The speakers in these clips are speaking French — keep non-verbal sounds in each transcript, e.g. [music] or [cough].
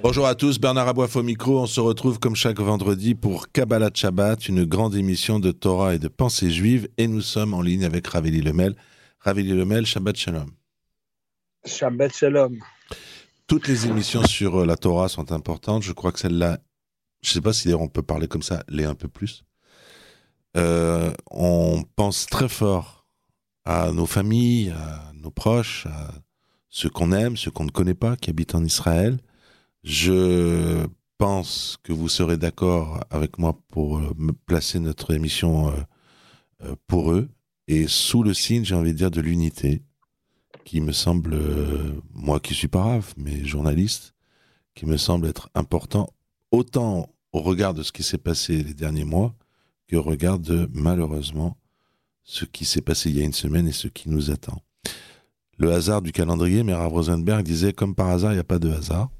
Bonjour à tous, Bernard Aboif au micro. On se retrouve comme chaque vendredi pour Kabbalah Shabbat, une grande émission de Torah et de pensée juive. Et nous sommes en ligne avec Raveli Lemel. Raveli Lemel, Shabbat Shalom. Shabbat Shalom. Toutes les émissions sur euh, la Torah sont importantes. Je crois que celle-là, je ne sais pas si on peut parler comme ça, l'est un peu plus. Euh, on pense très fort à nos familles, à nos proches, à ceux qu'on aime, ceux qu'on ne connaît pas, qui habitent en Israël. Je pense que vous serez d'accord avec moi pour euh, placer notre émission euh, euh, pour eux et sous le signe, j'ai envie de dire, de l'unité, qui me semble, moi qui suis pas mais journaliste, qui me semble être important autant au regard de ce qui s'est passé les derniers mois qu'au regard de, malheureusement, ce qui s'est passé il y a une semaine et ce qui nous attend. Le hasard du calendrier, Mera Rosenberg disait comme par hasard, il n'y a pas de hasard.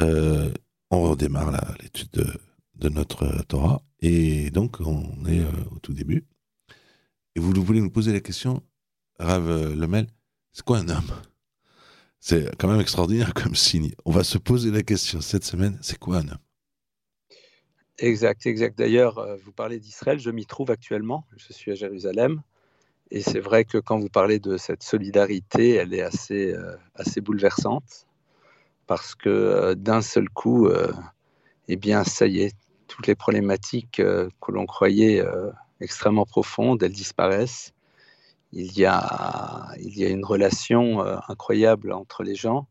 Euh, on redémarre l'étude de, notre Torah et donc on est euh, au tout début. Et vous voulez nous poser la question, Rav euh, Lemel, c'est quoi un homme? C'est quand même extraordinaire comme signe. On va se poser la question cette semaine, c'est quoi un homme? Exact, exact. D'ailleurs, euh, vous parlez d'Israël, je m'y trouve actuellement, je suis à Jérusalem. Et c'est vrai que quand vous parlez de cette solidarité, elle est assez, euh, assez bouleversante, parce que euh, d'un seul coup, eh bien, ça y est, toutes les problématiques que l'on croyait extrêmement profondes, elles disparaissent. Il y a, il y a une relation incroyable entre les gens.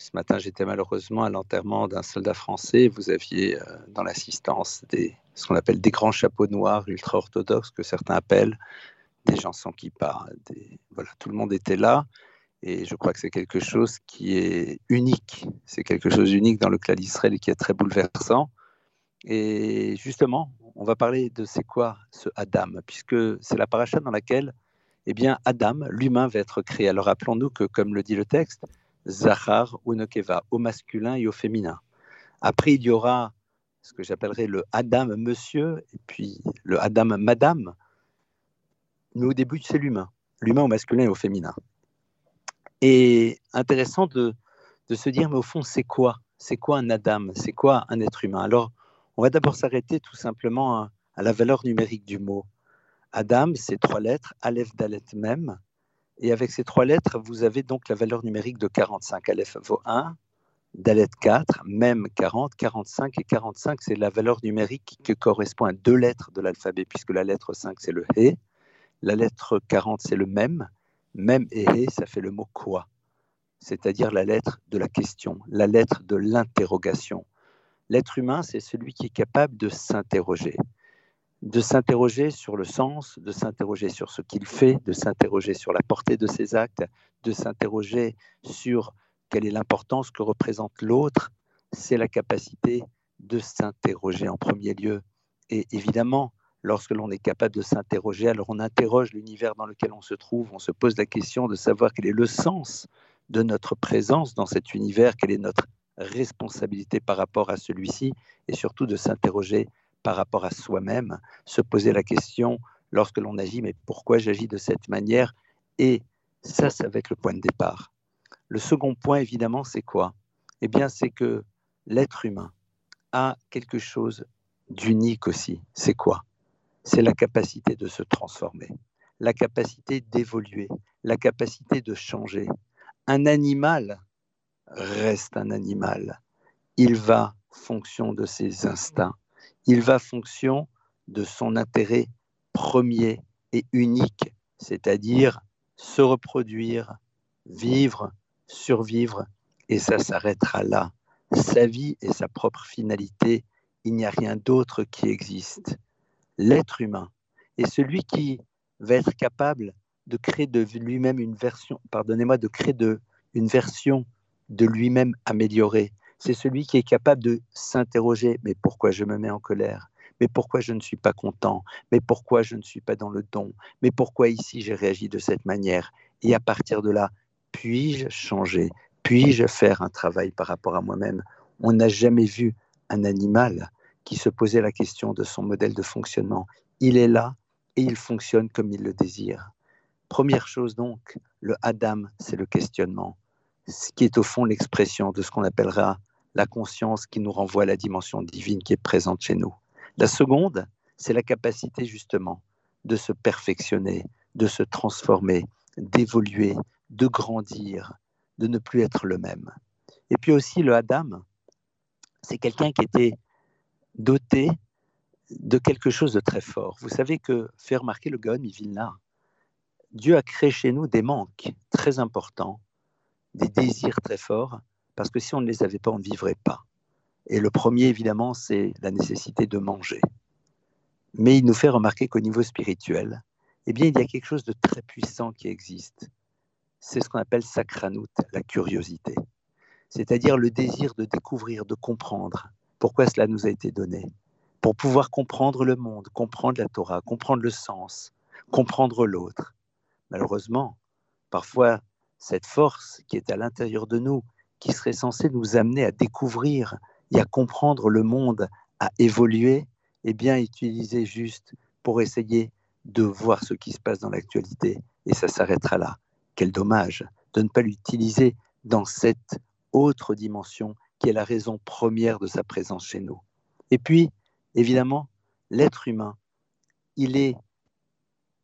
Ce matin, j'étais malheureusement à l'enterrement d'un soldat français. Vous aviez euh, dans l'assistance ce qu'on appelle des grands chapeaux noirs ultra-orthodoxes, que certains appellent, des gens sans kippa. Des... Voilà, tout le monde était là. Et je crois que c'est quelque chose qui est unique. C'est quelque chose d'unique dans le clan d'Israël et qui est très bouleversant. Et justement, on va parler de c'est quoi ce Adam, puisque c'est la paracha dans laquelle eh bien, Adam, l'humain, va être créé. Alors rappelons-nous que, comme le dit le texte, Zahar ou Nokeva, au masculin et au féminin. Après, il y aura ce que j'appellerais le Adam monsieur et puis le Adam madame. Mais au début, c'est l'humain, l'humain au masculin et au féminin. Et intéressant de, se dire, mais au fond, c'est quoi? C'est quoi un Adam? C'est quoi un être humain? Alors, on va d'abord s'arrêter tout simplement à, la valeur numérique du mot. Adam, c'est trois lettres, Aleph, Dalet, Mem. Et avec ces trois lettres, vous avez donc la valeur numérique de 45. Aleph vaut 1, Dalet 4, même 40, 45 et 45, c'est la valeur numérique qui correspond à deux lettres de l'alphabet, puisque la lettre 5, c'est le He. La lettre 40, c'est le même. Même et He, ça fait le mot quoi C'est-à-dire la lettre de la question, la lettre de l'interrogation. L'être humain, c'est celui qui est capable de s'interroger de s'interroger sur le sens, de s'interroger sur ce qu'il fait, de s'interroger sur la portée de ses actes, de s'interroger sur quelle est l'importance que représente l'autre, c'est la capacité de s'interroger en premier lieu. Et évidemment, lorsque l'on est capable de s'interroger, alors on interroge l'univers dans lequel on se trouve, on se pose la question de savoir quel est le sens de notre présence dans cet univers, quelle est notre responsabilité par rapport à celui-ci, et surtout de s'interroger par rapport à soi-même, se poser la question lorsque l'on agit, mais pourquoi j'agis de cette manière? Et ça, ça va être le point de départ. Le second point, évidemment, c'est quoi? Eh bien, c'est que l'être humain a quelque chose d'unique aussi. C'est quoi? C'est la capacité de se transformer, la capacité d'évoluer, la capacité de changer. Un animal reste un animal. Il va fonction de ses instincts il va fonction de son intérêt premier et unique, c'est-à-dire se reproduire, vivre, survivre, et ça s'arrêtera là. Sa vie et sa propre finalité, il n'y a rien d'autre qui existe. L'être humain. Est celui qui va être capable de créer de lui-même une version, pardonnez-moi, de créer de, une version de lui-même améliorée, c'est celui qui est capable de s'interroger, mais pourquoi je me mets en colère? Mais pourquoi je ne suis pas content, mais pourquoi je ne suis pas dans le don, mais pourquoi ici j'ai réagi de cette manière? Et à partir de là, puis-je changer, puis-je faire un travail par rapport à moi-même? On n'a jamais vu un animal qui se posait la question de son modèle de fonctionnement. Il est là et il fonctionne comme il le désire. Première chose donc, le Adam, c'est le questionnement, ce qui est au fond l'expression de ce qu'on appellera la conscience qui nous renvoie à la dimension divine qui est présente chez nous. La seconde, c'est la capacité justement de se perfectionner, de se transformer, d'évoluer, de grandir, de ne plus être le même. Et puis aussi le Adam, c'est quelqu'un qui était doté de quelque chose de très fort. Vous savez que, fait remarquer le Gaon Vilna, Dieu a créé chez nous des manques très importants, des désirs très forts, parce que si on ne les avait pas, on ne vivrait pas. Et le premier, évidemment, c'est la nécessité de manger. Mais il nous fait remarquer qu'au niveau spirituel, eh bien, il y a quelque chose de très puissant qui existe. C'est ce qu'on appelle sacranout, la curiosité. C'est-à-dire le désir de découvrir, de comprendre pourquoi cela nous a été donné. Pour pouvoir comprendre le monde, comprendre la Torah, comprendre le sens, comprendre l'autre. Malheureusement, parfois, cette force qui est à l'intérieur de nous, qui serait censée nous amener à découvrir et à comprendre le monde, à évoluer, est bien utilisée juste pour essayer de voir ce qui se passe dans l'actualité. Et ça s'arrêtera là. Quel dommage de ne pas l'utiliser dans cette autre dimension qui est la raison première de sa présence chez nous. Et puis, évidemment, l'être humain, il est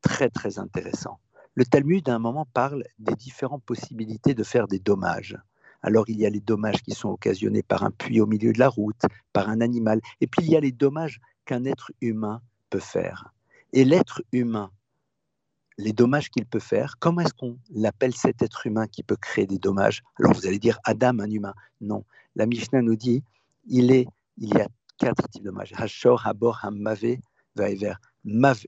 très très intéressant. Le Talmud, à un moment, parle des différentes possibilités de faire des dommages. Alors il y a les dommages qui sont occasionnés par un puits au milieu de la route, par un animal, et puis il y a les dommages qu'un être humain peut faire. Et l'être humain, les dommages qu'il peut faire, comment est-ce qu'on l'appelle cet être humain qui peut créer des dommages? Alors vous allez dire Adam, un humain. Non, la Mishnah nous dit il, est, il y a quatre types de dommages. Hashor, Habor, Hamave, Vaever. Mave.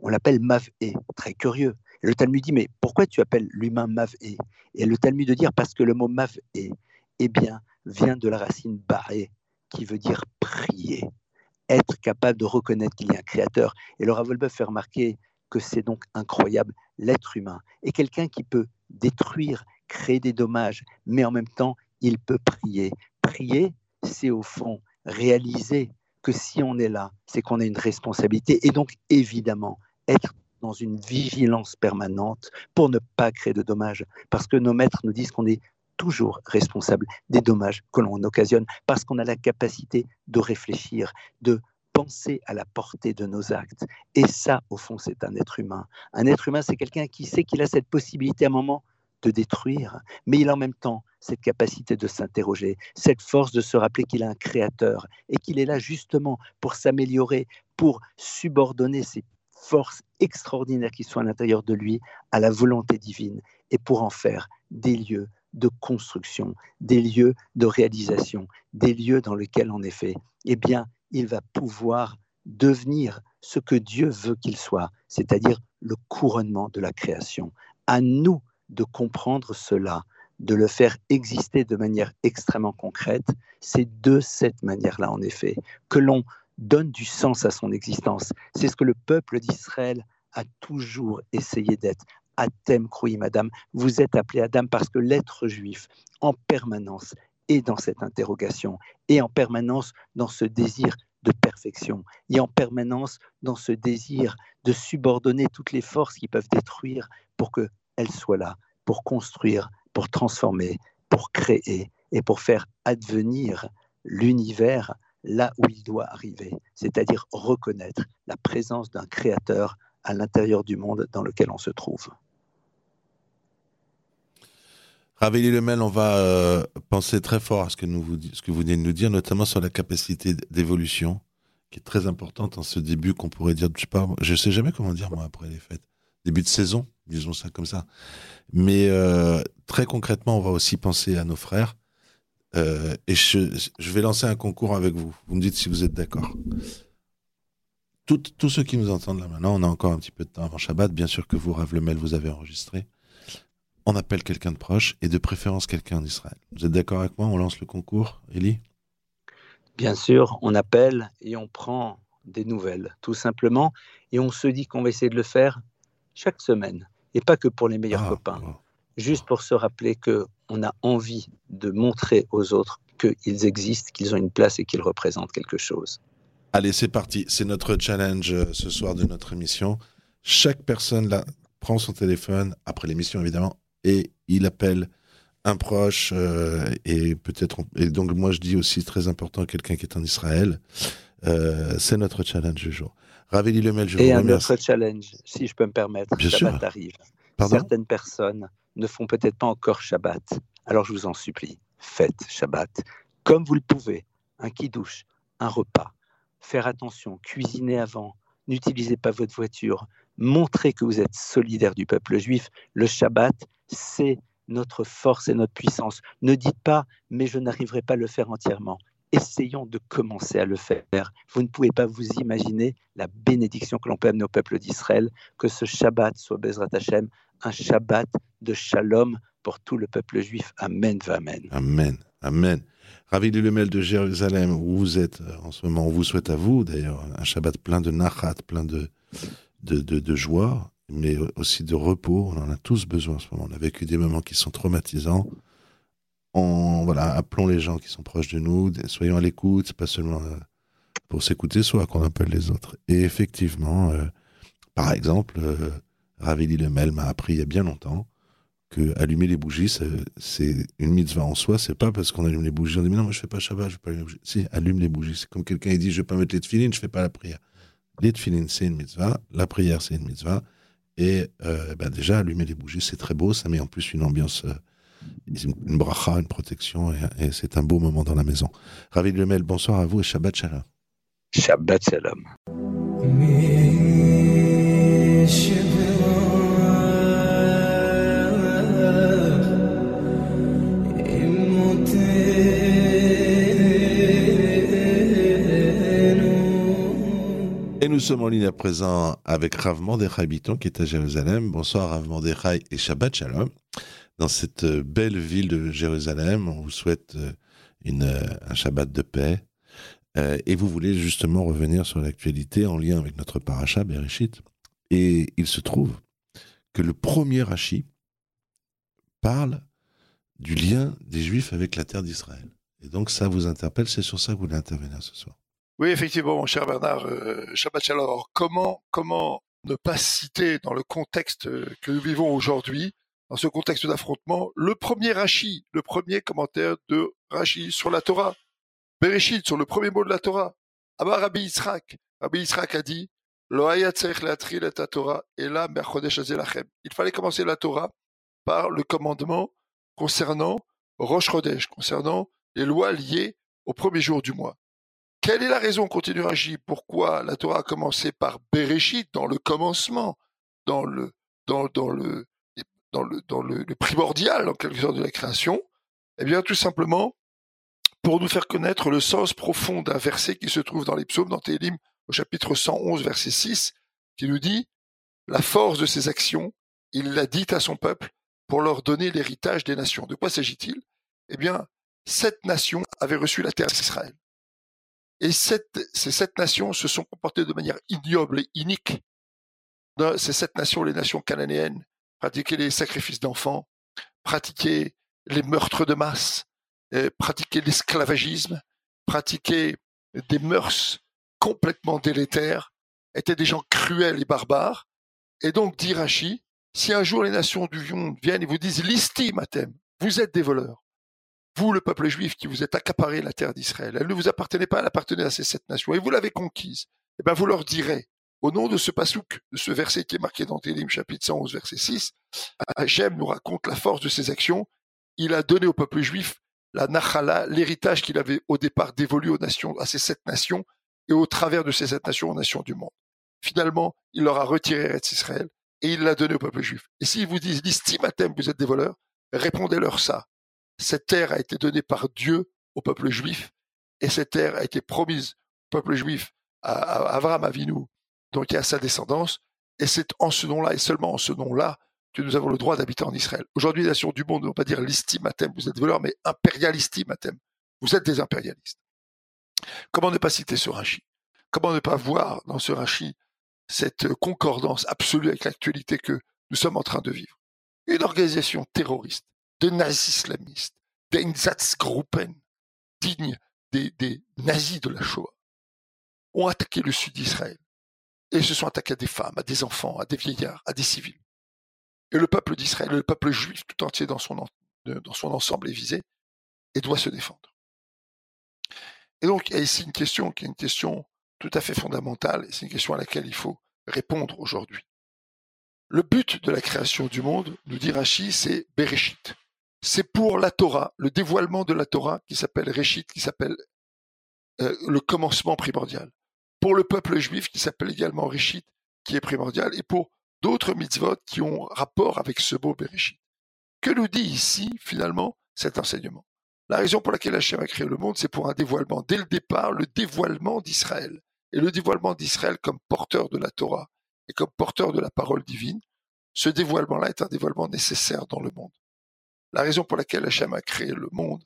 On l'appelle Mave. Très curieux. Et le Talmud dit mais pourquoi tu appelles l'humain Mave Et? Le Talmud de dire parce que le mot Mave, eh bien, vient de la racine Baé, qui veut dire prier être capable de reconnaître qu'il y a un créateur. Et Laura Volbeuf fait remarquer que c'est donc incroyable, l'être humain est quelqu'un qui peut détruire, créer des dommages, mais en même temps, il peut prier. Prier, c'est au fond réaliser que si on est là, c'est qu'on a une responsabilité et donc évidemment être dans une vigilance permanente pour ne pas créer de dommages. Parce que nos maîtres nous disent qu'on est toujours responsable des dommages que l'on occasionne parce qu'on a la capacité de réfléchir, de penser à la portée de nos actes. Et ça, au fond, c'est un être humain. Un être humain, c'est quelqu'un qui sait qu'il a cette possibilité à un moment de détruire, mais il a en même temps cette capacité de s'interroger, cette force de se rappeler qu'il a un créateur et qu'il est là justement pour s'améliorer, pour subordonner ces forces extraordinaires qui sont à l'intérieur de lui à la volonté divine et pour en faire des lieux de construction, des lieux de réalisation, des lieux dans lesquels, en effet, eh bien, il va pouvoir devenir ce que Dieu veut qu'il soit, c'est-à-dire le couronnement de la création. À nous de comprendre cela, de le faire exister de manière extrêmement concrète. C'est de cette manière-là, en effet, que l'on donne du sens à son existence. C'est ce que le peuple d'Israël a toujours essayé d'être, croyez madame, vous êtes appelé Adam parce que l'être juif, en permanence, est dans cette interrogation, et en permanence dans ce désir de perfection, et en permanence dans ce désir de subordonner toutes les forces qui peuvent détruire pour qu'elles soient là, pour construire, pour transformer, pour créer et pour faire advenir l'univers là où il doit arriver, c'est-à-dire reconnaître la présence d'un créateur à l'intérieur du monde dans lequel on se trouve. Ravelli Lemel, on va euh, penser très fort à ce que, vous venez de nous dire, notamment sur la capacité d'évolution, qui est très importante en ce début qu'on pourrait dire, je sais pas, je sais jamais comment dire moi après les fêtes, début de saison, disons ça comme ça. Mais euh, très concrètement, on va aussi penser à nos frères. Euh, et je, je, vais lancer un concours avec vous. Vous me dites si vous êtes d'accord. tous ceux qui nous entendent là maintenant, on a encore un petit peu de temps avant Shabbat. Bien sûr que vous, Rav Lemel, vous avez enregistré on appelle quelqu'un de proche et de préférence quelqu'un d'Israël. Vous êtes d'accord avec moi? On lance le concours, Elie Bien sûr, on appelle et on prend des nouvelles, tout simplement. Et on se dit qu'on va essayer de le faire chaque semaine, et pas que pour les meilleurs Ah, copains, juste pour se rappeler que on a envie de montrer aux autres qu'ils existent, qu'ils ont une place et qu'ils représentent quelque chose. Allez, c'est parti. C'est notre challenge euh, ce soir de notre émission. Chaque personne là prend son téléphone après l'émission évidemment et il appelle un proche euh, et peut-être et donc moi je dis aussi très important quelqu'un qui est en Israël. Euh, c'est notre challenge du jour. Raveli Lemel, je Et vous un remercie. autre challenge, si je peux me permettre, Bien Shabbat sûr. arrive. Pardon? Certaines personnes ne font peut-être pas encore Shabbat. Alors je vous en supplie, faites Shabbat comme vous le pouvez. Un kiddush, un repas. Faire attention, cuisiner avant. N'utilisez pas votre voiture. Montrez que vous êtes solidaire du peuple juif. Le Shabbat, c'est notre force et notre puissance. Ne dites pas, mais je n'arriverai pas à le faire entièrement. Essayons de commencer à le faire. Vous ne pouvez pas vous imaginer la bénédiction que l'on peut amener au peuple d'Israël, que ce Shabbat soit Bezrat Hashem, un Shabbat de shalom pour tout le peuple juif. Amen, amen. Amen. Amen. Ravili Lemel de Jérusalem, où vous êtes en ce moment, on vous souhaite à vous d'ailleurs un Shabbat plein de nachat, plein de, de, joie, mais aussi de repos. On en a tous besoin en ce moment. On a vécu des moments qui sont traumatisants. On, voilà, appelons les gens qui sont proches de nous, soyons à l'écoute, pas seulement euh, pour s'écouter soi qu'on appelle les autres. Et effectivement, euh, par exemple, euh, Ravili Lemel m'a appris il y a bien longtemps que allumer les bougies, c'est- une mitzvah en soi. C'est pas parce qu'on allume les bougies, on dit mais non, moi je fais pas Shabbat, je fais pas allumer les bougies. Si, allume les bougies. C'est comme quelqu'un qui dit je vais pas mettre les tefilines, je fais pas la prière. Les tefilines, c'est une mitzvah. La prière, c'est une mitzvah. Et euh, ben déjà, allumer les bougies, c'est très beau. Ça met en plus une ambiance, euh, une une bracha, une protection. Et, et c'est un beau moment dans la maison. Ravi Lemel, bonsoir à vous et Shabbat Shalom. Shabbat Shalom. Nous sommes en ligne à présent avec Rav Mordechai Biton qui est à Jérusalem. Bonsoir Rav Mordechai et Shabbat Shalom. Dans cette euh, belle ville de Jérusalem, on vous souhaite euh, une, euh, un Shabbat de paix. Et vous voulez justement revenir sur l'actualité en lien avec notre paracha Bereshit. Et il se trouve que le premier Rashi parle du lien des Juifs avec la terre d'Israël. Et donc ça vous interpelle, c'est sur ça que vous voulez intervenir ce soir. Oui, effectivement, mon cher Bernard, euh, Shabbat. Alors, comment, comment ne pas citer dans le contexte euh, que nous vivons aujourd'hui, dans ce contexte d'affrontement, le premier Rashi, le premier commentaire de Rashi sur la Torah, Bereshit, sur le premier mot de la Torah. Abba Rabbi Yitzhak, Rabbi Yitzhak a dit, Torah. Il fallait commencer la Torah par le commandement concernant Rosh Chodesh, concernant les lois liées au premier jour du mois. Quelle est la raison, continue Rashi, pourquoi la Torah a commencé par Bereshit, dans le commencement, dans le, dans, le, dans le, dans le, le primordial, en quelque sorte, de la création? Eh bien, tout simplement, pour nous faire connaître le sens profond d'un verset qui se trouve dans les psaumes, dans Télim, au chapitre 111, verset 6, qui nous dit, la force de ses actions, il l'a dit à son peuple pour leur donner l'héritage des nations. De quoi s'agit-il? Eh bien, sept nations avaient reçu la terre d'Israël. Et ces sept nations se sont comportées de manière ignoble et inique. Ces sept nations, les nations cananéennes, pratiquaient les sacrifices d'enfants, pratiquaient les meurtres de masse, euh, pratiquaient l'esclavagisme, pratiquaient des mœurs complètement délétères, étaient des gens cruels et barbares. Et donc, dit Rachi, si un jour les nations du monde viennent et vous disent l'istime, vous êtes des voleurs, vous, le peuple juif, qui vous êtes accaparé la terre d'Israël, elle ne vous appartenait pas, elle appartenait à ces sept nations, et vous l'avez conquise. Eh bien, vous leur direz, au nom de ce pasouk, de ce verset qui est marqué dans Télim, chapitre 111, verset 6, Hachem nous raconte la force de ses actions. Il a donné au peuple juif la nachala, l'héritage qu'il avait au départ dévolu aux nations, à ces sept nations, et au travers de ces sept nations aux nations du monde. Finalement, il leur a retiré Eretz Israël, et il l'a donné au peuple juif. Et s'ils vous disent, l'istimatem, vous êtes des voleurs, répondez-leur ça cette terre a été donnée par Dieu au peuple juif, et cette terre a été promise au peuple juif à, à Abraham Avinu, donc à sa descendance, et c'est en ce nom-là, et seulement en ce nom-là, que nous avons le droit d'habiter en Israël. Aujourd'hui, les nations du monde ne vont pas dire l'istimatem, vous êtes voleurs, mais impérialistimatem, vous êtes des impérialistes. Comment ne pas citer ce Rashi comment ne pas voir dans ce rachis cette concordance absolue avec l'actualité que nous sommes en train de vivre? Une organisation terroriste de nazis islamistes, d'Einsatzgruppen, dignes des, nazis de la Shoah, ont attaqué le sud d'Israël et se sont attaqués à des femmes, à des enfants, à des vieillards, à des civils. Et le peuple d'Israël, le peuple juif tout entier dans son, ensemble est visé et doit se défendre. Et donc, il y a ici une question qui est une question tout à fait fondamentale, et c'est une question à laquelle il faut répondre aujourd'hui. Le but de la création du monde, nous dit Rashi, c'est Bereshit. C'est pour la Torah, le dévoilement de la Torah qui s'appelle Réchit, qui s'appelle euh, le commencement primordial. Pour le peuple juif qui s'appelle également Réchit, qui est primordial, et pour d'autres mitzvot qui ont rapport avec ce beau Bereshit. Que nous dit ici, finalement, cet enseignement? La raison pour laquelle Hachem a créé le monde, c'est pour un dévoilement. Dès le départ, le dévoilement d'Israël. Et le dévoilement d'Israël comme porteur de la Torah et comme porteur de la parole divine, ce dévoilement-là est un dévoilement nécessaire dans le monde. La raison pour laquelle Hachem a créé le monde,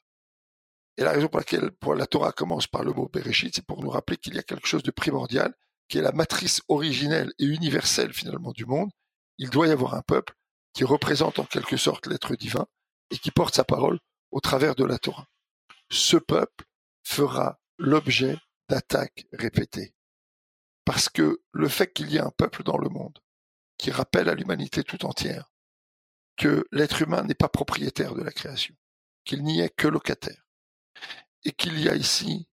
et la raison pour laquelle la Torah commence par le mot Bereshit, c'est pour nous rappeler qu'il y a quelque chose de primordial, qui est la matrice originelle et universelle finalement du monde. Il doit y avoir un peuple qui représente en quelque sorte l'être divin et qui porte sa parole au travers de la Torah. Ce peuple fera l'objet d'attaques répétées. Parce que le fait qu'il y ait un peuple dans le monde qui rappelle à l'humanité tout entière que l'être humain n'est pas propriétaire de la création, qu'il n'y est que locataire, et qu'il y a ici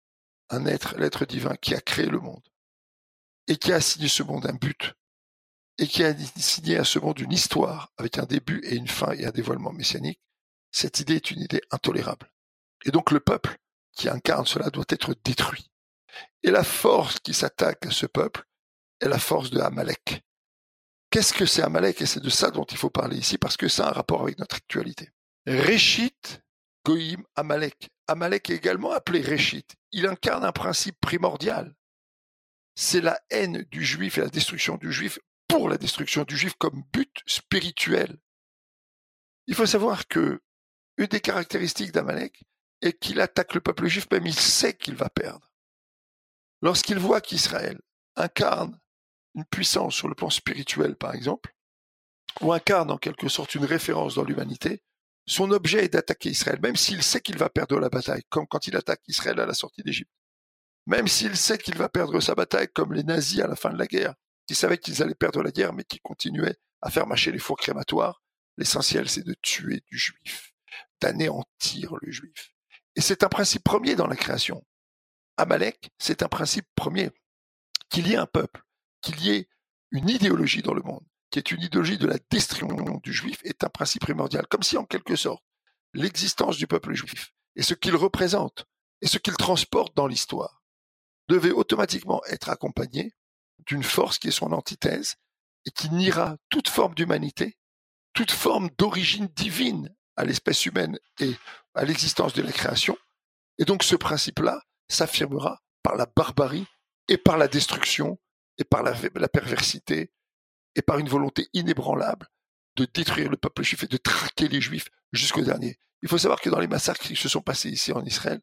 un être, l'être divin, qui a créé le monde, et qui a assigné ce monde un but, et qui a assigné à ce monde une histoire avec un début et une fin et un dévoilement messianique, cette idée est une idée intolérable. Et donc le peuple qui incarne cela doit être détruit. Et la force qui s'attaque à ce peuple est la force de Amalek. Qu'est-ce que c'est Amalek Et c'est de ça dont il faut parler ici parce que ça a un rapport avec notre actualité. Réchit, Goïm, Amalek. Amalek est également appelé Réchit. Il incarne un principe primordial. C'est la haine du juif et la destruction du juif pour la destruction du juif comme but spirituel. Il faut savoir que une des caractéristiques d'Amalek est qu'il attaque le peuple juif, même il sait qu'il va perdre. Lorsqu'il voit qu'Israël incarne une puissance sur le plan spirituel, par exemple, ou incarne en quelque sorte une référence dans l'humanité, son objet est d'attaquer Israël, même s'il sait qu'il va perdre la bataille, comme quand il attaque Israël à la sortie d'Égypte. Même s'il sait qu'il va perdre sa bataille, comme les nazis à la fin de la guerre, qui savaient qu'ils allaient perdre la guerre, mais qui continuaient à faire mâcher les fours crématoires, l'essentiel c'est de tuer du juif, d'anéantir le juif. Et c'est un principe premier dans la création. Amalek, c'est un principe premier. Qu'il y ait un peuple, qu'il y ait une idéologie dans le monde, qui est une idéologie de la destruction du juif, est un principe primordial. Comme si, en quelque sorte, l'existence du peuple juif et ce qu'il représente et ce qu'il transporte dans l'histoire devait automatiquement être accompagné d'une force qui est son antithèse et qui niera toute forme d'humanité, toute forme d'origine divine à l'espèce humaine et à l'existence de la création. Et donc ce principe-là s'affirmera par la barbarie et par la destruction et par la, perversité et par une volonté inébranlable de détruire le peuple juif et de traquer les juifs jusqu'au dernier. Il faut savoir que dans les massacres qui se sont passés ici en Israël,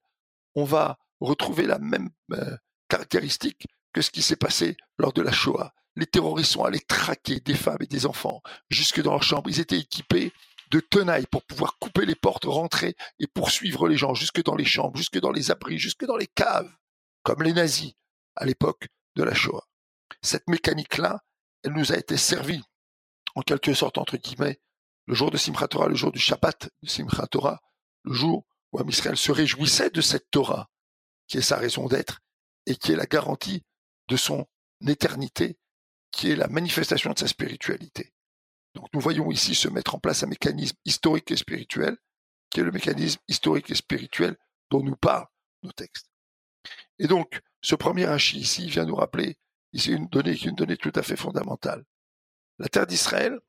on va retrouver la même euh, caractéristique que ce qui s'est passé lors de la Shoah. Les terroristes sont allés traquer des femmes et des enfants jusque dans leur chambre. Ils étaient équipés de tenailles pour pouvoir couper les portes, rentrer et poursuivre les gens jusque dans les chambres, jusque dans les abris, jusque dans les caves, comme les nazis à l'époque de la Shoah. Cette mécanique-là, elle nous a été servie, en quelque sorte, entre guillemets, le jour de Simchat Torah, le jour du Shabbat de Simchat Torah, le jour où Israël se réjouissait de cette Torah, qui est sa raison d'être, et qui est la garantie de son éternité, qui est la manifestation de sa spiritualité. Donc nous voyons ici se mettre en place un mécanisme historique et spirituel, qui est le mécanisme historique et spirituel dont nous parlent nos textes. Et donc, ce premier hachis ici vient nous rappeler ici une donnée qui est une donnée tout à fait fondamentale. La terre d'Israël,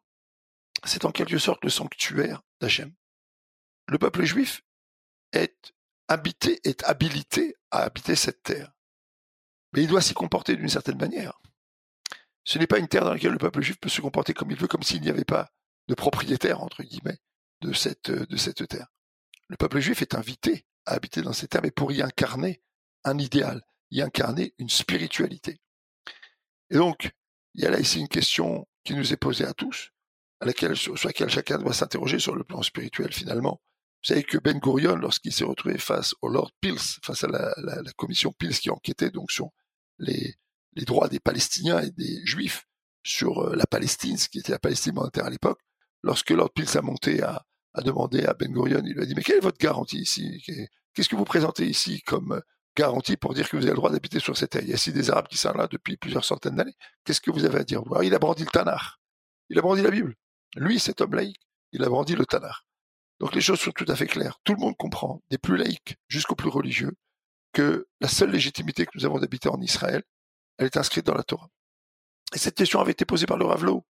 c'est en quelque sorte le sanctuaire d'Hachem. Le peuple juif est habité, est habilité à habiter cette terre mais il doit s'y comporter d'une certaine manière. Ce n'est pas une terre dans laquelle le peuple juif peut se comporter comme il veut, comme s'il n'y avait pas de propriétaire, entre guillemets, de cette, de cette terre. Le peuple juif est invité à habiter dans cette terre, mais pour y incarner un idéal. y incarner une spiritualité. Et donc, il y a là ici une question qui nous est posée à tous, à laquelle, sur, laquelle chacun doit s'interroger sur le plan spirituel finalement. Vous savez que Ben Gurion, lorsqu'il s'est retrouvé face au Lord Pils, face à la, commission Pils qui enquêtait donc sur les, droits des Palestiniens et des Juifs sur euh, la Palestine, ce qui était la Palestine monétaire à l'époque, lorsque Lord Pils a monté à, à demander à Ben Gurion, il lui a dit, mais quelle est votre garantie ici? Qu'est-ce que vous présentez ici comme garantie pour dire que vous avez le droit d'habiter sur cette terre Il y a ici des Arabes qui sont là depuis plusieurs centaines d'années. Qu'est-ce que vous avez à dire? Il a brandi le Tanar. Il a brandi la Bible. Lui, cet homme laïque, il a brandi le Tanar. Donc les choses sont tout à fait claires. Tout le monde comprend, des plus laïcs jusqu'aux plus religieux, que la seule légitimité que nous avons d'habiter en Israël, elle est inscrite dans la Torah. Et cette question avait été posée par le Ravlo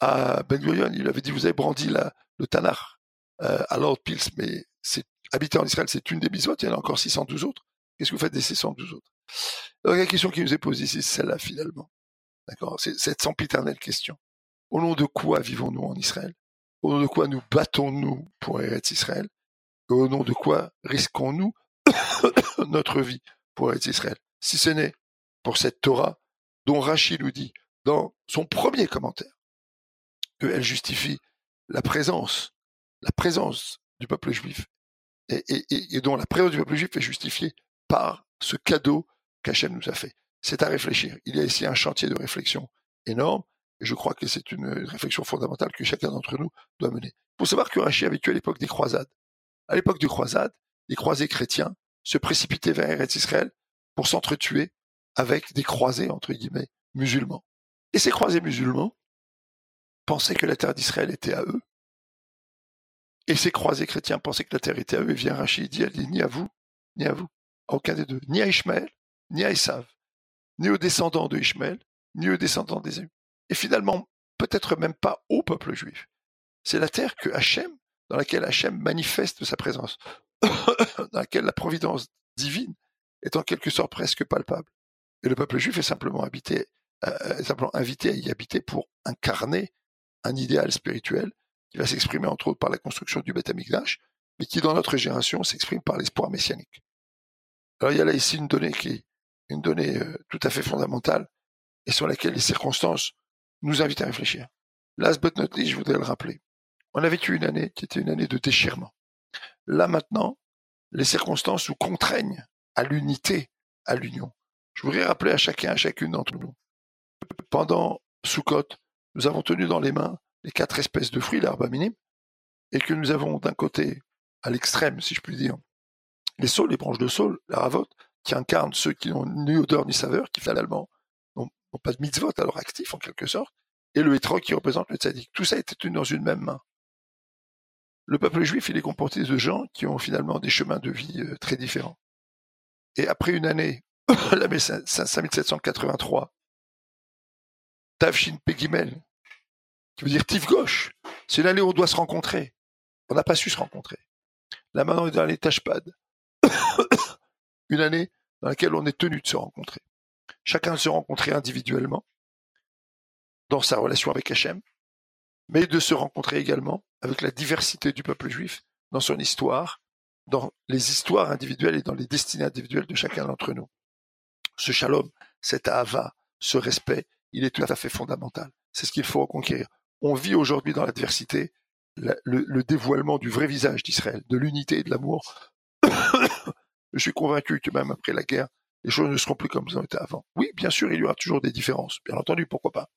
à Ben Gurion. Il avait dit, vous avez brandi le Tanar euh, à Lord Pils, mais habiter en Israël, c'est une des mitzvot, il y en a encore 612 autres. Qu'est-ce que vous faites des 612 autres? La question qui nous est posée, c'est celle-là finalement. D'accord? C'est cette sempiternelle question. Au nom de quoi vivons-nous en Israël? Au nom de quoi nous battons-nous pour Eretz Israël? Au nom de quoi risquons-nous [coughs] notre vie pour Eretz Israël? Si ce n'est pour cette Torah dont Rachid nous dit dans son premier commentaire qu'elle justifie la présence, la présence du peuple juif et, dont la présence du peuple juif est justifiée par ce cadeau qu'Hachem nous a fait. C'est à réfléchir. Il y a ici un chantier de réflexion énorme, et je crois que c'est une réflexion fondamentale que chacun d'entre nous doit mener. Faut savoir que Rachid a vécu à l'époque des croisades. À l'époque des croisades, les croisés chrétiens se précipitaient vers Eretz Israël pour s'entretuer avec des croisés, entre guillemets, musulmans. Et ces croisés musulmans pensaient que la terre d'Israël était à eux, et ces croisés chrétiens pensaient que la terre était à eux, et vient Rachid dit, dit, ni à vous, ni à vous, aucun des deux, ni à Ishmaël, ni à Esav, ni aux descendants de Ishmaël, ni aux descendants d'Ésaü. Et finalement, peut-être même pas au peuple juif. C'est la terre que Hachem, dans laquelle Hachem manifeste sa présence, [coughs] dans laquelle la providence divine est en quelque sorte presque palpable. Et le peuple juif est simplement habité, euh, simplement invité à y habiter pour incarner un idéal spirituel qui va s'exprimer entre autres par la construction du Beth Amikdash, mais qui dans notre génération s'exprime par l'espoir messianique. Alors il y a là ici une donnée qui est une donnée euh, tout à fait fondamentale et sur laquelle les circonstances nous invitent à réfléchir. Last but not least, je voudrais le rappeler. On a vécu une année qui était une année de déchirement. Là maintenant, les circonstances nous contraignent à l'unité, à l'union. Je voudrais rappeler à chacun, à chacune d'entre nous. Pendant Sukkot, nous avons tenu dans les mains les quatre espèces de fruits, l'arbre minime, et que nous avons d'un côté, à l'extrême, si je puis dire, les saules, les branches de saule, la ravotte, qui incarnent ceux qui n'ont ni odeur ni saveur, qui finalement n'ont pas de mitzvot à leur actif en quelque sorte, et le hétro qui représente le tzaddik. Tout ça était tenu dans une même main. Le peuple juif, il est comporté de gens qui ont finalement des chemins de vie euh, très différents. Et après une année, l'année 5783, Tavshin Pegimel, qui veut dire tif gauche. C'est l'année où on doit se rencontrer. On n'a pas su se rencontrer. Là maintenant, on est dans l'année Tashpad. [coughs] Une année dans laquelle on est tenu de se rencontrer. Chacun se rencontrer individuellement dans sa relation avec Hachem, mais de se rencontrer également avec la diversité du peuple juif dans son histoire, dans les histoires individuelles et dans les destinées individuelles de chacun d'entre nous. Ce shalom, cet ahava, ce respect, il est tout à fait fondamental. C'est ce qu'il faut reconquérir on vit aujourd'hui dans l'adversité le, dévoilement du vrai visage d'Israël, de l'unité et de l'amour. Je suis convaincu que même après la guerre, les choses ne seront plus comme elles étaient avant. Oui, bien sûr, il y aura toujours des différences, bien entendu, pourquoi pas.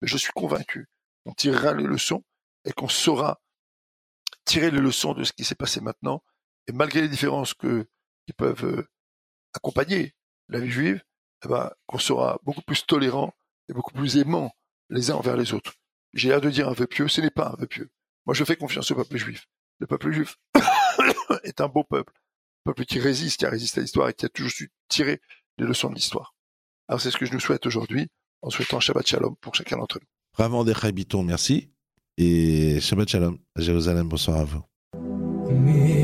Mais je suis convaincu qu'on tirera les leçons et qu'on saura tirer les leçons de ce qui s'est passé maintenant. Et malgré les différences qui peuvent euh, accompagner la vie juive, eh ben, qu'on sera beaucoup plus tolérant et beaucoup plus aimant les uns envers les autres j'ai l'air de dire un vœu pieux, ce n'est pas un vœu pieux. Moi, je fais confiance au peuple juif. Le peuple juif [coughs] est un beau peuple, peuple qui résiste, qui a résisté à l'histoire et qui a toujours su tirer les leçons de l'histoire. Alors, c'est ce que je nous souhaite aujourd'hui, en souhaitant Shabbat Shalom pour chacun d'entre nous. Vraiment des Biton, merci. Et Shabbat Shalom à Jérusalem, bonsoir à vous. nous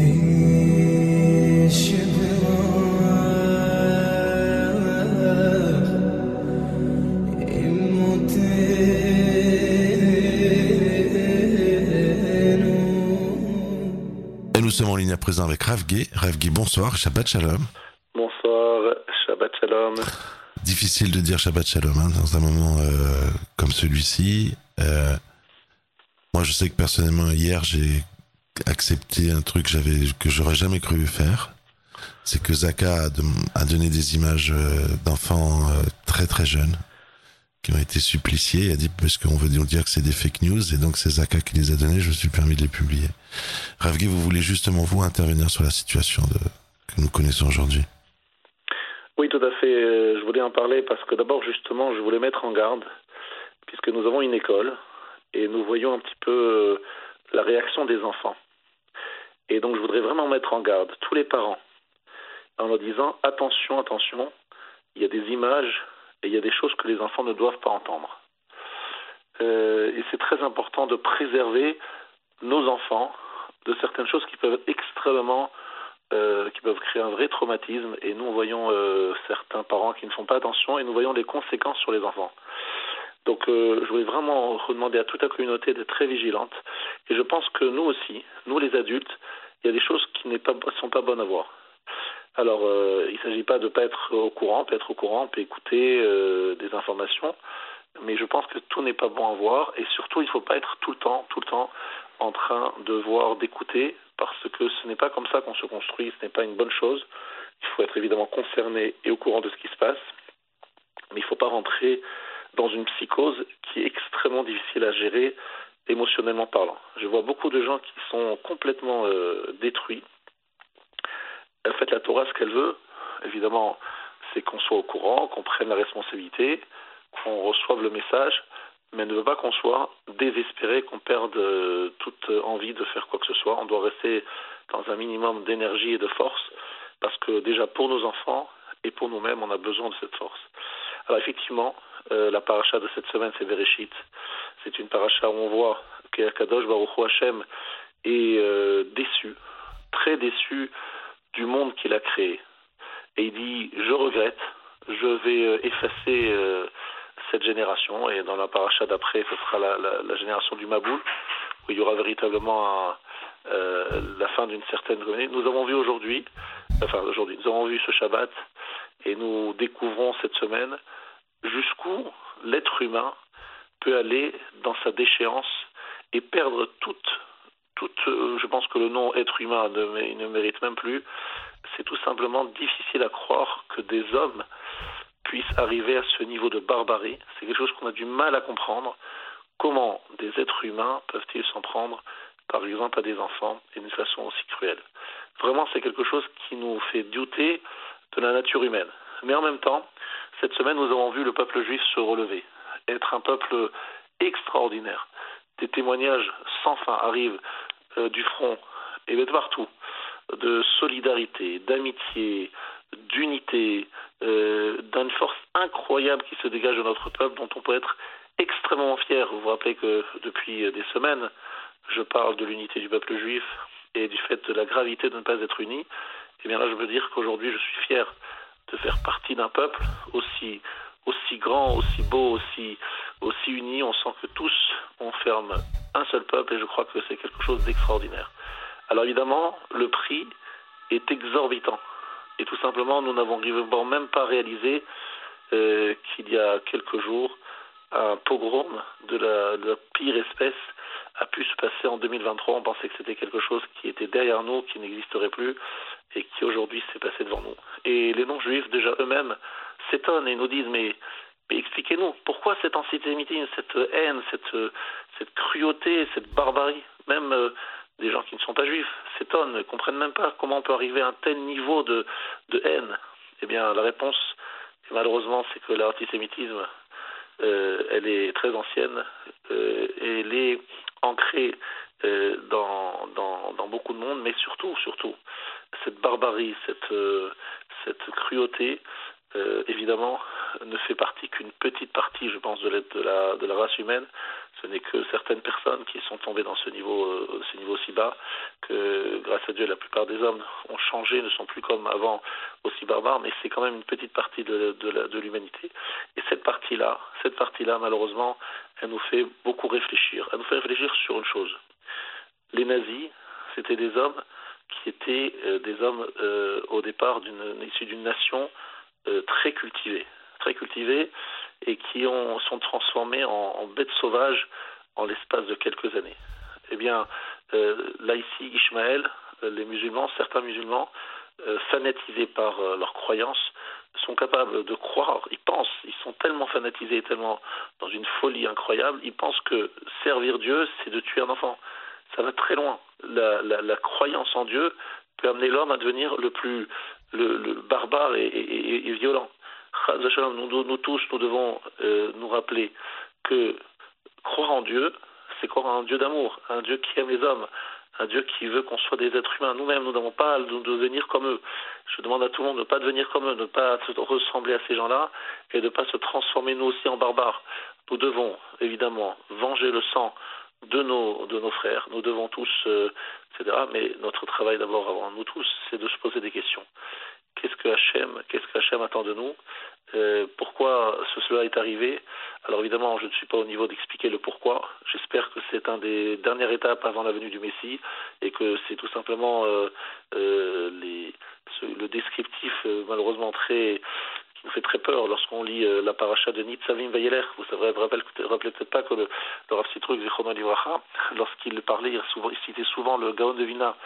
sommes en ligne à présent avec Rav Guy. Rav Guy, bonsoir, Shabbat Shalom. Bonsoir, Shabbat Shalom. Difficile de dire Shabbat Shalom hein, dans un moment euh, comme celui-ci. Euh, moi, je sais que personnellement, hier, j'ai accepté un truc que j'aurais jamais cru faire. C'est que Zaka a, a, donné des images euh, d'enfants très très jeunes qui ont été suppliciés. A dit parce qu'on veut dire que c'est des fake news et donc c'est Zaka qui les a donnés. Je me suis permis de les publier. Ravgi, vous voulez justement vous intervenir sur la situation que nous connaissons aujourd'hui? Oui, tout à fait. Je voulais en parler parce que d'abord, justement, je voulais mettre en garde, puisque nous avons une école et nous voyons un petit peu euh, la réaction des enfants. Et donc, je voudrais vraiment mettre en garde tous les parents en leur disant attention, attention, il y a des images et il y a des choses que les enfants ne doivent pas entendre. Euh, et c'est très important de préserver nos enfants de certaines choses qui peuvent extrêmement euh, qui peuvent créer un vrai traumatisme. Et nous voyons euh, certains parents qui ne font pas attention et nous voyons les conséquences sur les enfants. Donc euh, je voulais vraiment redemander à toute la communauté d'être très vigilante. Et je pense que nous aussi, nous les adultes, il y a des choses qui ne sont pas bonnes à voir. Alors, euh, il ne s'agit pas de ne pas être au courant, peut être au courant, peut écouter euh, des informations, mais je pense que tout n'est pas bon à voir, et surtout, il ne faut pas être tout le temps, tout le temps en train de voir, d'écouter, parce que ce n'est pas comme ça qu'on se construit, ce n'est pas une bonne chose. Il faut être évidemment concerné et au courant de ce qui se passe, mais il ne faut pas rentrer dans une psychose qui est extrêmement difficile à gérer émotionnellement parlant. Je vois beaucoup de gens qui sont complètement euh, détruits. En fait, la Torah, ce qu'elle veut, évidemment, c'est qu'on soit au courant, qu'on prenne la responsabilité, qu'on reçoive le message, mais elle ne veut pas qu'on soit désespéré, qu'on perde euh, toute envie de faire quoi que ce soit. On doit rester dans un minimum d'énergie et de force, parce que déjà pour nos enfants et pour nous-mêmes, on a besoin de cette force. Alors effectivement, euh, la paracha de cette semaine, c'est Bereshit. C'est une paracha où on voit qu'Akadosh Baruch Hashem est euh, déçu, très déçu du monde qu'il a créé. Et il dit, je regrette, je vais euh, effacer euh, cette génération. Et dans la paracha d'après, ce sera la, génération du Maboul, où il y aura véritablement euh, la fin d'une certaine communauté. Nous avons vu aujourd'hui, enfin aujourd'hui, nous avons vu ce Shabbat, et nous découvrons cette semaine jusqu'où l'être humain peut aller dans sa déchéance et perdre toute, toute je pense que le nom être humain ne, mérite même plus. C'est tout simplement difficile à croire que des hommes puissent arriver à ce niveau de barbarie. C'est quelque chose qu'on a du mal à comprendre. Comment des êtres humains peuvent-ils s'en prendre, par exemple, à des enfants, d'une façon aussi cruelle? Vraiment, c'est quelque chose qui nous fait douter de la nature humaine. Mais en même temps, cette semaine, nous avons vu le peuple juif se relever, être un peuple extraordinaire. Des témoignages sans fin arrivent euh, du front et de partout, de solidarité, d'amitié, d'unité, euh, d'une force incroyable qui se dégage de notre peuple, dont on peut être extrêmement fier. Vous vous rappelez que depuis des semaines, je parle de l'unité du peuple juif et du fait de la gravité de ne pas être unis. Et bien là, je veux dire qu'aujourd'hui, je suis fier de faire partie d'un peuple aussi aussi grand, aussi beau, aussi aussi uni. On sent que tous on ferme un seul peuple et je crois que c'est quelque chose d'extraordinaire. Alors évidemment, le prix est exorbitant et tout simplement, nous n'avons même pas réalisé euh, qu'il y a quelques jours un pogrom de la, de la pire espèce a pu se passer en 2023. On pensait que c'était quelque chose qui était derrière nous, qui n'existerait plus, et qui aujourd'hui s'est passé devant nous. Et les non-juifs, déjà eux-mêmes, s'étonnent et nous disent mais, mais expliquez-nous, pourquoi cette antisémitisme, cette haine, cette, cette cruauté, cette barbarie Même euh, des gens qui ne sont pas juifs s'étonnent, ne comprennent même pas comment on peut arriver à un tel niveau de, de haine? Eh bien, la réponse, malheureusement, c'est que l'antisémitisme, euh, elle est très ancienne, euh, et elle est ancrée dans, dans, dans, beaucoup de monde, mais surtout, surtout, cette barbarie, cette, cette cruauté, euh, évidemment, ne fait partie qu'une petite partie, je pense, de de la, de la race humaine. Ce n'est que certaines personnes qui sont tombées dans ce niveau, euh, ce si bas que, grâce à Dieu, la plupart des hommes ont changé, ne sont plus comme avant aussi barbares, mais c'est quand même une petite partie de, l'humanité. Et cette partie-là, cette partie-là, malheureusement, elle nous fait beaucoup réfléchir. Elle nous fait réfléchir sur une chose. Les nazis, c'était des hommes qui étaient euh, des hommes euh, au départ issus d'une nation très cultivés, très cultivés et qui ont, sont transformés en, bêtes sauvages en l'espace de quelques années. Eh bien, là ici, Ishmaël, les musulmans, certains musulmans, fanatisés par leurs croyances, sont capables de croire, ils pensent, ils sont tellement fanatisés, tellement dans une folie incroyable, ils pensent que servir Dieu, c'est de tuer un enfant. Ça va très loin. La croyance en Dieu peut amener l'homme à devenir le plus le, le barbare et, violent. Nous, nous, tous, nous devons euh, nous rappeler que croire en Dieu, c'est croire en un Dieu d'amour, un Dieu qui aime les hommes, un Dieu qui veut qu'on soit des êtres humains. Nous-mêmes, nous n'avons pas à devenir comme eux. Je demande à tout le monde de ne pas devenir comme eux, de ne pas ressembler à ces gens-là et de ne pas se transformer nous aussi en barbares. Nous devons évidemment venger le sang de nos, de nos frères. Nous devons tous, euh, etc. Mais notre travail d'abord avant nous tous, c'est de se poser des questions. Qu'est-ce que Hachem, qu'est-ce que Hachem attend de nous? Euh, Pourquoi ce, cela est arrivé? Alors évidemment, je ne suis pas au niveau d'expliquer le pourquoi. J'espère que c'est un des dernières étapes avant la venue du Messie et que c'est tout simplement euh, euh, les, le descriptif euh, malheureusement très nous fait très peur lorsqu'on lit euh, la paracha de Nitzavim Vayeler. Vous savez, vous rappelez, rappelez peut-être pas que le, le Rav Citruk lorsqu'il parlait, il, souvent, il citait souvent le Gaon de Vina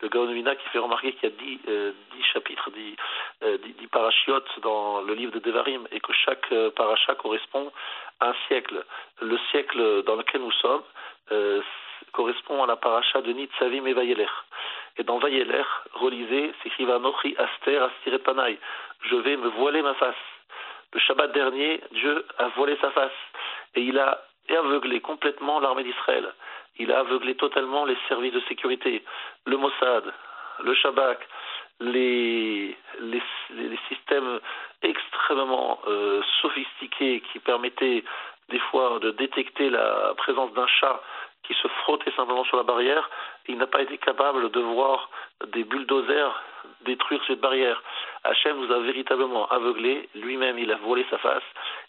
le Gaon de Vina qui fait remarquer qu'il y a dix, euh, dix chapitres, dix, euh, parachiotes dans le livre de Devarim et que chaque euh, paracha correspond à un siècle. Le siècle dans lequel nous sommes correspond à la paracha de Nitzavim et Vayeler. Et dans Vayeler, relisez, s'écrit Vanochi Aster Astiret Panay. Je vais me voiler ma face. Le Shabbat dernier, Dieu a voilé sa face et il a aveuglé complètement l'armée d'Israël. Il a aveuglé totalement les services de sécurité, le Mossad, le Shabak, les, les, les systèmes extrêmement euh, sophistiqués qui permettaient des fois de détecter la présence d'un chat qui se frottait simplement sur la barrière. Il n'a pas été capable de voir des bulldozers détruire cette barrière. Hachem nous a véritablement aveuglés, lui-même il a volé sa face,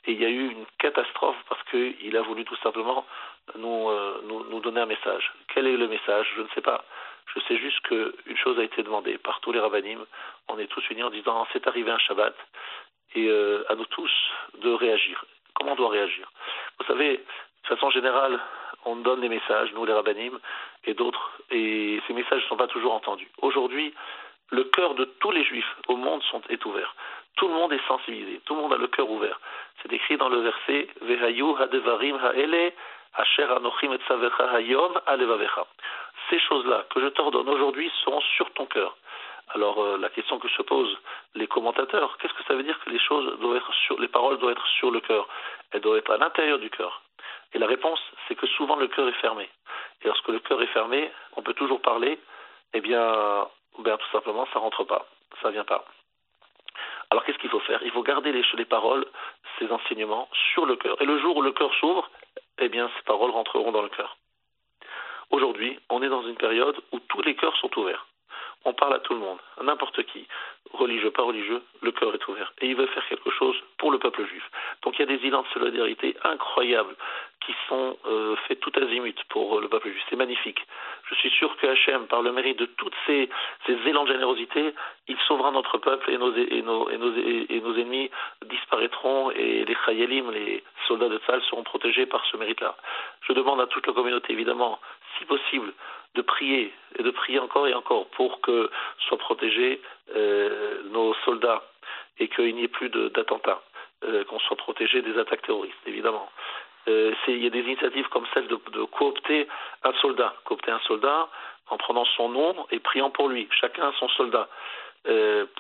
et il y a eu une catastrophe parce qu'il a voulu tout simplement nous, euh, nous, nous, donner un message. Quel est le message? Je ne sais pas. Je sais juste qu'une chose a été demandée par tous les rabbinim. On est tous unis en disant c'est arrivé un Shabbat, et euh, à nous tous de réagir. Comment on doit réagir? Vous savez, de façon générale, on donne des messages, nous les rabbinim, et d'autres, et ces messages ne sont pas toujours entendus. Aujourd'hui, le cœur de tous les juifs au monde est ouvert. Tout le monde est sensibilisé, tout le monde a le cœur ouvert. C'est écrit dans le verset. Ces choses-là que je t'ordonne aujourd'hui seront sur ton cœur. Alors euh, la question que se posent les commentateurs, qu'est-ce que ça veut dire que les choses doivent être sur, les paroles doivent être sur le cœur? Elles doivent être à l'intérieur du cœur. Et la réponse, c'est que souvent le cœur est fermé. Et lorsque le cœur est fermé, on peut toujours parler, eh bien, ben, tout simplement, ça rentre pas, ça vient pas. Alors qu'est-ce qu'il faut faire? Il faut garder les, les paroles, ces enseignements sur le cœur. Et le jour où le cœur s'ouvre, eh bien, ces paroles rentreront dans le cœur. Aujourd'hui, on est dans une période où tous les cœurs sont ouverts. On parle à tout le monde, à n'importe qui, religieux, pas religieux, le cœur est ouvert. Et il veut faire quelque chose pour le peuple juif. Donc il y a des élans de solidarité incroyables qui sont euh, faits tout azimut pour le peuple juif. C'est magnifique. Je suis sûr que Hachem, par le mérite de tous ces, élans de générosité, il sauvera notre peuple et nos, ennemis disparaîtront et les Chayalim, les soldats de Tzal, seront protégés par ce mérite-là. Je demande à toute la communauté, évidemment, si possible, de prier et de prier encore et encore pour que soient protégés euh, nos soldats et qu'il n'y ait plus d'attentats, euh, qu'on soit protégé des attaques terroristes, évidemment. Euh, il y a des initiatives comme celle de, coopter un soldat, coopter un soldat en prenant son nom et priant pour lui, chacun son soldat.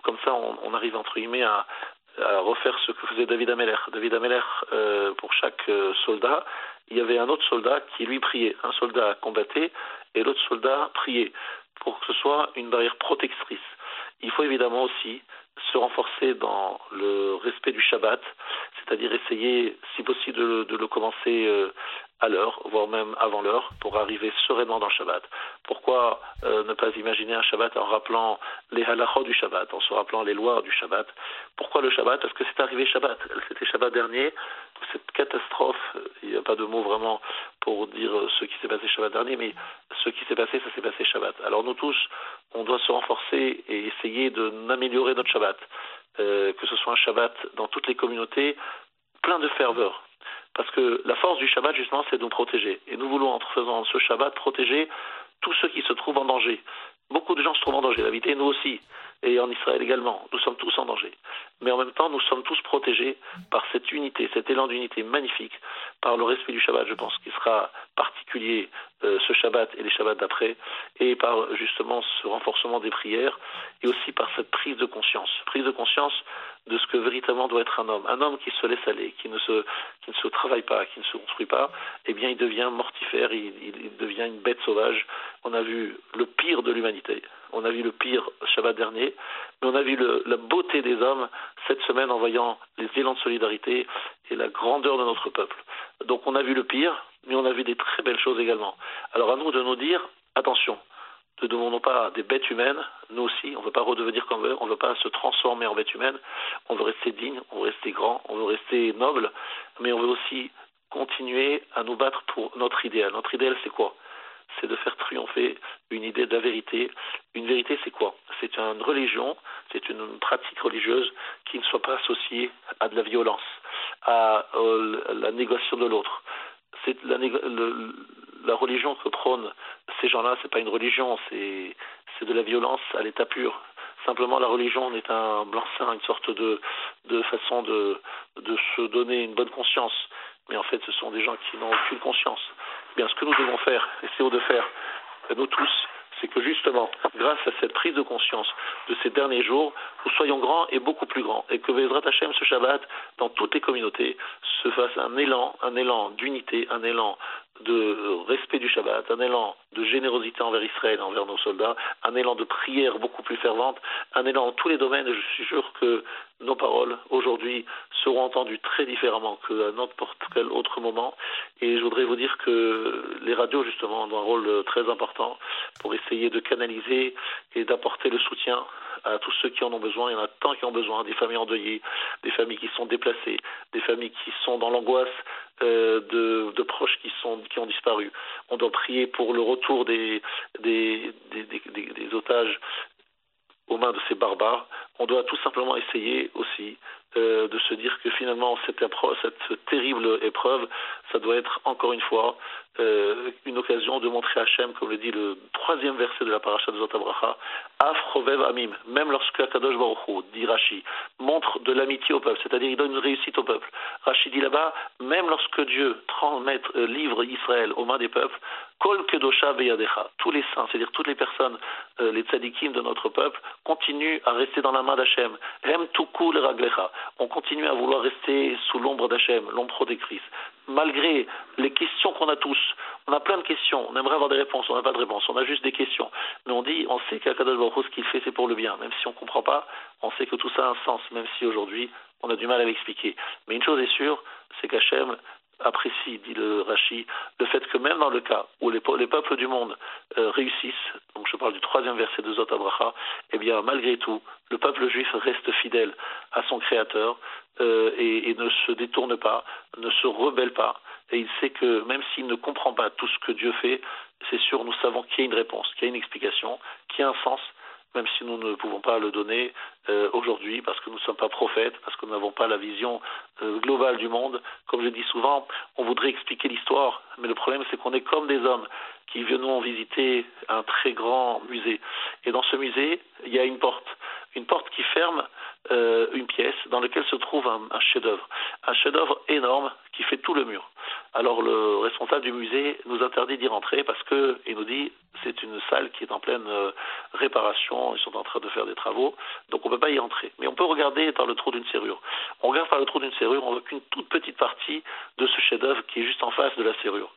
Comme ça, on, arrive entre guillemets à, à, refaire ce que faisait David Ameller. David Ameller, pour chaque soldat, il y avait un autre soldat qui lui priait. Un soldat combattait et l'autre soldat priait pour que ce soit une barrière protectrice. Il faut évidemment aussi se renforcer dans le respect du Shabbat, c'est-à-dire essayer, si possible, de, de le commencer euh, à l'heure, voire même avant l'heure, pour arriver sereinement dans le Shabbat. Pourquoi euh, ne pas imaginer un Shabbat en rappelant les halachot du Shabbat, en se rappelant les lois du Shabbat? Pourquoi le Shabbat? Parce que c'est arrivé Shabbat. C'était Shabbat dernier, cette catastrophe, il n'y a pas de mot vraiment pour dire ce qui s'est passé Shabbat dernier, mais ce qui s'est passé, ça s'est passé Shabbat. Alors nous tous, on doit se renforcer et essayer d'améliorer notre Shabbat. euh, que ce soit un Shabbat dans toutes les communautés, plein de ferveur. Parce que la force du Shabbat, justement, c'est de nous protéger. Et nous voulons, en faisant ce Shabbat, protéger tous ceux qui se trouvent en danger. Beaucoup de gens se trouvent en danger, la vérité, nous aussi, et en Israël également. Nous sommes tous en danger. Mais en même temps, nous sommes tous protégés par cette unité, cet élan d'unité magnifique, par le respect du Shabbat, je pense, qui sera particulier euh, ce Shabbat et les Shabbats d'après, et par justement ce renforcement des prières, et aussi par cette prise de conscience. Prise de conscience de ce que véritablement doit être un homme. Un homme qui se laisse aller, qui ne se, qui ne se travaille pas, qui ne se construit pas, eh bien, il devient mortifère, il, devient une bête sauvage. On a vu le pire de l'humanité. On a vu le pire Shabbat dernier, mais on a vu la beauté des hommes cette semaine en voyant les élans de solidarité et la grandeur de notre peuple. Donc on a vu le pire, mais on a vu des très belles choses également. Alors à nous de nous dire, attention, ne demandons pas des bêtes humaines, nous aussi, on ne veut pas redevenir comme eux, on ne veut pas se transformer en bêtes humaines, on veut rester digne, on veut rester grand, on veut rester noble, mais on veut aussi continuer à nous battre pour notre idéal. Notre idéal, c'est quoi? C'est de faire triompher une idée de la vérité. Une vérité, c'est quoi? C'est une religion, c'est une pratique religieuse qui ne soit pas associée à de la violence, à euh, la négociation de l'autre. C'est la, la religion que prônent ces gens-là, c'est pas une religion, c'est de la violence à l'état pur. Simplement, la religion est un blanc-seing, une sorte de de façon de de se donner une bonne conscience. Mais en fait, ce sont des gens qui n'ont aucune conscience. Eh bien, ce que nous devons faire, essayons de faire, nous tous, c'est que justement, grâce à cette prise de conscience de ces derniers jours, nous soyons grands et beaucoup plus grands, et que Bezrat Hashem, ce Shabbat, dans toutes les communautés, se fasse un élan, un élan d'unité, un élan de respect du Shabbat, un élan de générosité envers Israël, envers nos soldats, un élan de prière beaucoup plus fervente, un élan dans tous les domaines, et je suis sûr que nos paroles aujourd'hui seront entendues très différemment qu'à n'importe quel autre moment. Et je voudrais vous dire que les radios, justement, ont un rôle très important pour essayer de canaliser et d'apporter le soutien à tous ceux qui en ont besoin. Il y en a tant qui en ont besoin, des familles endeuillées, des familles qui sont déplacées, des familles qui sont dans l'angoisse euh, de, de, proches qui, sont, qui ont disparu. On doit prier pour le retour des, des, des, des, des otages aux mains de ces barbares. On doit tout simplement essayer aussi euh, de se dire que finalement cette, cette terrible épreuve, ça doit être encore une fois euh, une occasion de montrer à Hachem, comme le dit le troisième verset de la paracha de Zotabracha, Afrovev Amim, même lorsque Akadosh Baruch dit Rashi, montre de l'amitié au peuple, c'est-à-dire il donne une réussite au peuple. Rashi dit là-bas, même lorsque Dieu transmet, euh, livre Israël aux mains des peuples, Kol Kedosha Beyadecha, tous les saints, c'est-à-dire toutes les personnes, euh, les tzadikim de notre peuple, continuent à rester dans la main d'Hachem. Hem Tukul Raglecha, on continue à vouloir rester sous l'ombre d'Hachem, l'ombre protectrice malgré les questions qu'on a tous, on a plein de questions, on aimerait avoir des réponses, on n'a pas de réponses, on a juste des questions. Mais on dit, on sait qu'Akadosh Baruch ce qu'il fait, c'est pour le bien. Même si on ne comprend pas, on sait que tout ça a un sens, même si aujourd'hui, on a du mal à l'expliquer. Mais une chose est sûre, c'est qu'Hachem apprécie, dit le Rashi, le fait que même dans le cas où les, les peuples du monde euh, réussissent, donc je parle du troisième verset de Zot Abraha, eh bien malgré tout, le peuple juif reste fidèle à son Créateur euh, et, et, ne se détourne pas, ne se rebelle pas, et il sait que même s'il ne comprend pas tout ce que Dieu fait, c'est sûr, nous savons qu'il y a une réponse, qu'il y a une explication, qu'il y a un sens, même si nous ne pouvons pas le donner euh, aujourd'hui parce que nous ne sommes pas prophètes, parce que nous n'avons pas la vision euh, globale du monde. Comme je dis souvent, on voudrait expliquer l'histoire, mais le problème c'est qu'on est comme des hommes qui venons visiter un très grand musée. Et dans ce musée, il y a une porte, une porte qui ferme euh, une pièce dans laquelle se trouve un, un chef-d'œuvre, un chef-d'œuvre énorme qui fait tout le mur. Alors le responsable du musée nous interdit d'y rentrer parce que il nous dit c'est une salle qui est en pleine euh, réparation, ils sont en train de faire des travaux, donc on ne peut pas y entrer. Mais on peut regarder par le trou d'une serrure. On regarde par le trou d'une serrure, on voit qu'une toute petite partie de ce chef-d'œuvre qui est juste en face de la serrure.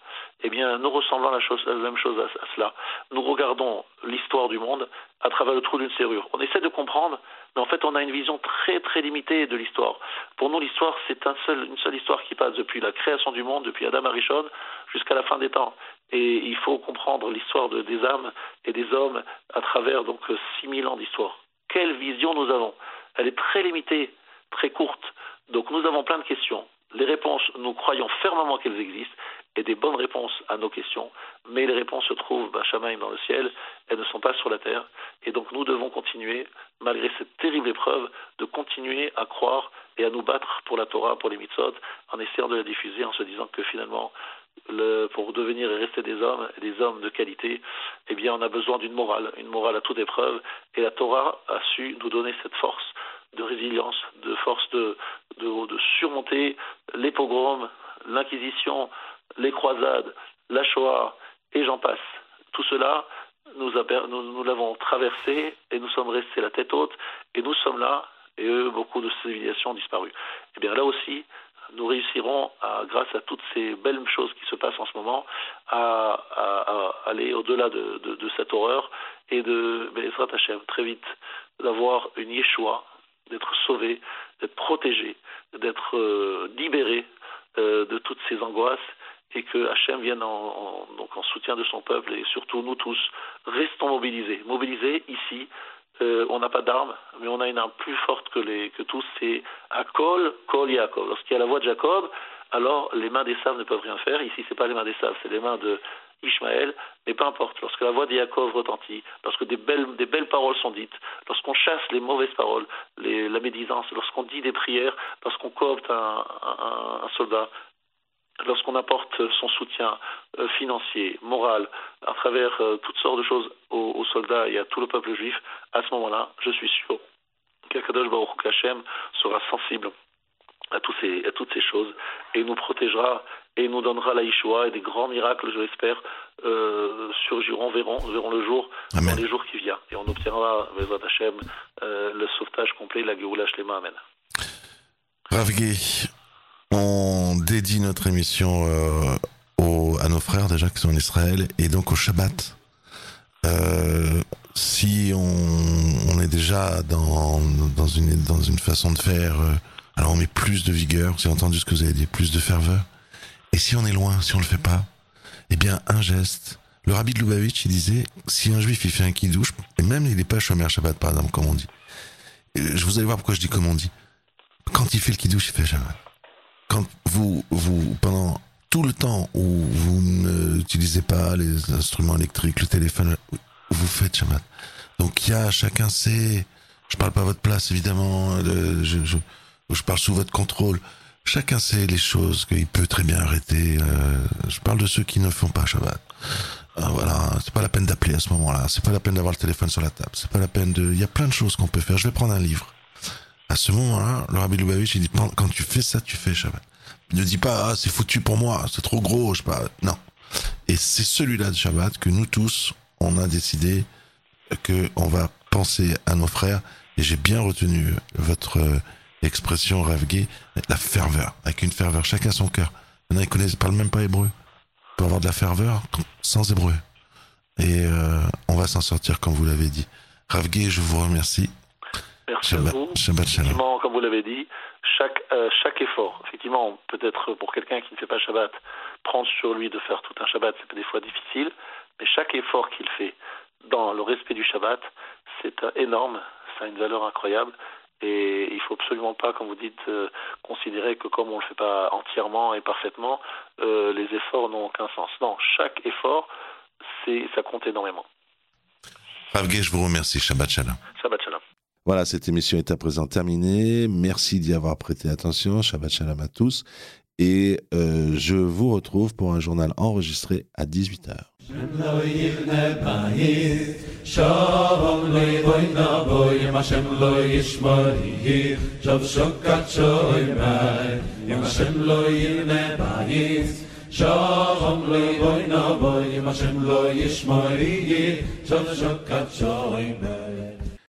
Eh bien, nous ressemblons la, chose, la même chose à, à cela. Nous regardons l'histoire du monde à travers le trou d'une serrure. On essaie de comprendre, mais en fait, on a une vision très très limitée de l'histoire. Pour nous, l'histoire, c'est une seule histoire qui passe depuis la création du monde, depuis Adam Arishon, jusqu'à la fin des temps. Et il faut comprendre l'histoire de, des âmes et des hommes à travers donc 6000 ans d'histoire. Quelle vision nous avons? Elle est très limitée, très courte. Donc nous avons plein de questions. Les réponses, nous croyons fermement qu'elles existent. Et des bonnes réponses à nos questions, mais les réponses se trouvent, Bachamaï, dans le ciel, elles ne sont pas sur la terre, et donc nous devons continuer, malgré cette terrible épreuve, de continuer à croire et à nous battre pour la Torah, pour les mitzvot, en essayant de la diffuser, en se disant que finalement, le, pour devenir et rester des hommes, des hommes de qualité, eh bien, on a besoin d'une morale, une morale à toute épreuve, et la Torah a su nous donner cette force de résilience, de force de surmonter les pogroms, l'Inquisition, les croisades, la Shoah, et j'en passe. Tout cela, nous, nous, l'avons traversé et nous sommes restés la tête haute et nous sommes là et eux, beaucoup de civilisations ont disparu. Eh bien là aussi, nous réussirons, grâce à toutes ces belles choses qui se passent en ce moment, à, aller au-delà de, cette horreur et de, Bezrat Hashem, très vite, d'avoir une Yeshua, d'être sauvé, d'être protégé, d'être euh, libéré euh, de toutes ces angoisses et que Hachem vienne en, soutien de son peuple et surtout nous tous, restons mobilisés. Mobilisés ici, euh, on n'a pas d'armes, mais on a une arme plus forte que, les, que tous, c'est Akol, Kol Yaakov. Lorsqu'il y a la voix de Jacob, alors les mains des sables ne peuvent rien faire. Ici, c'est pas les mains des sables, c'est les mains de Ishmaël, mais peu importe, lorsque la voix de Yaakov retentit, lorsque des belles, des belles paroles sont dites, lorsqu'on chasse les mauvaises paroles, les, la médisance, lorsqu'on dit des prières, lorsqu'on coopte un soldat, lorsqu'on apporte son soutien euh, financier, moral, à travers euh, toutes sortes de choses aux, aux, soldats et à tout le peuple juif, à ce moment-là, je suis sûr qu'Akadosh Baruch Hashem sera sensible à, tous ces, à, toutes ces choses et nous protégera et nous donnera la Yeshua et des grands miracles, je l'espère, euh, surgiront, verront, verront le jour Amen. dans les jours qui viennent. Et on obtiendra, Bezat Hashem, euh, le sauvetage complet, la Géoula Shlema. Amen. Ravgi, on dédie notre émission euh, aux, à nos frères déjà qui sont en Israël et donc au Shabbat. Euh, si on, on, est déjà dans, dans, une, dans une façon de faire, euh, alors on met plus de vigueur, j'ai entendu ce que vous avez dit, plus de ferveur. Et si on est loin, si on le fait pas, eh bien un geste. Le rabbi de Lubavitch, il disait, si un juif il fait un kidouche, et même il n'est pas Shomer Shabbat par exemple, comme on dit. Je vous allez voir pourquoi je dis comme on dit. Quand il fait le kidouche, il fait Shabbat quand vous, vous, pendant tout le temps où vous n'utilisez pas les instruments électriques, le téléphone, vous faites Shabbat. Donc il y a, chacun sait, je parle pas à votre place évidemment, je, parle sous votre contrôle. Chacun sait les choses qu'il peut très bien arrêter. Euh, je parle de ceux qui ne font pas Shabbat. Euh, voilà, c'est pas la peine d'appeler à ce moment-là. C'est pas la peine d'avoir le téléphone sur la table. C'est pas la peine de. Il y a plein de choses qu'on peut faire. Je vais prendre un livre. À ce moment-là, le Rabbi Lubavitch, il dit, quand tu fais ça, tu fais Shabbat. Ne dit pas, ah, c'est foutu pour moi, c'est trop gros, je sais pas. Non. Et c'est celui-là de Shabbat que nous tous, on a décidé que on va penser à nos frères. Et j'ai bien retenu votre expression, Ravgé, la ferveur, avec une ferveur, chacun son cœur. Il y en a qui connaissent, parlent même pas hébreu. On peut avoir de la ferveur sans hébreu. Et euh, on va s'en sortir comme vous l'avez dit. Ravgé, je vous remercie. Merci Shabbat, à vous. Shabbat. Effectivement, comme vous l'avez dit, chaque, euh, chaque effort, effectivement, peut-être pour quelqu'un qui ne fait pas Shabbat, prendre sur lui de faire tout un Shabbat, c'est des fois difficile, mais chaque effort qu'il fait dans le respect du Shabbat, c'est énorme, ça a une valeur incroyable. Et il faut absolument pas, comme vous dites, euh, considérer que comme on le fait pas entièrement et parfaitement, euh, les efforts n'ont aucun sens. Non, chaque effort, ça compte énormément. Ravgé, je vous remercie. Shabbat shalom. Shabbat shalom. Voilà, cette émission est à présent terminée. Merci d'y avoir prêté attention. Shabbat shalom à tous. Et euh, je vous retrouve pour un journal enregistré à 18h. Shalom loy boy na boy, Hashem lo yishmari, Shalom shokat shoy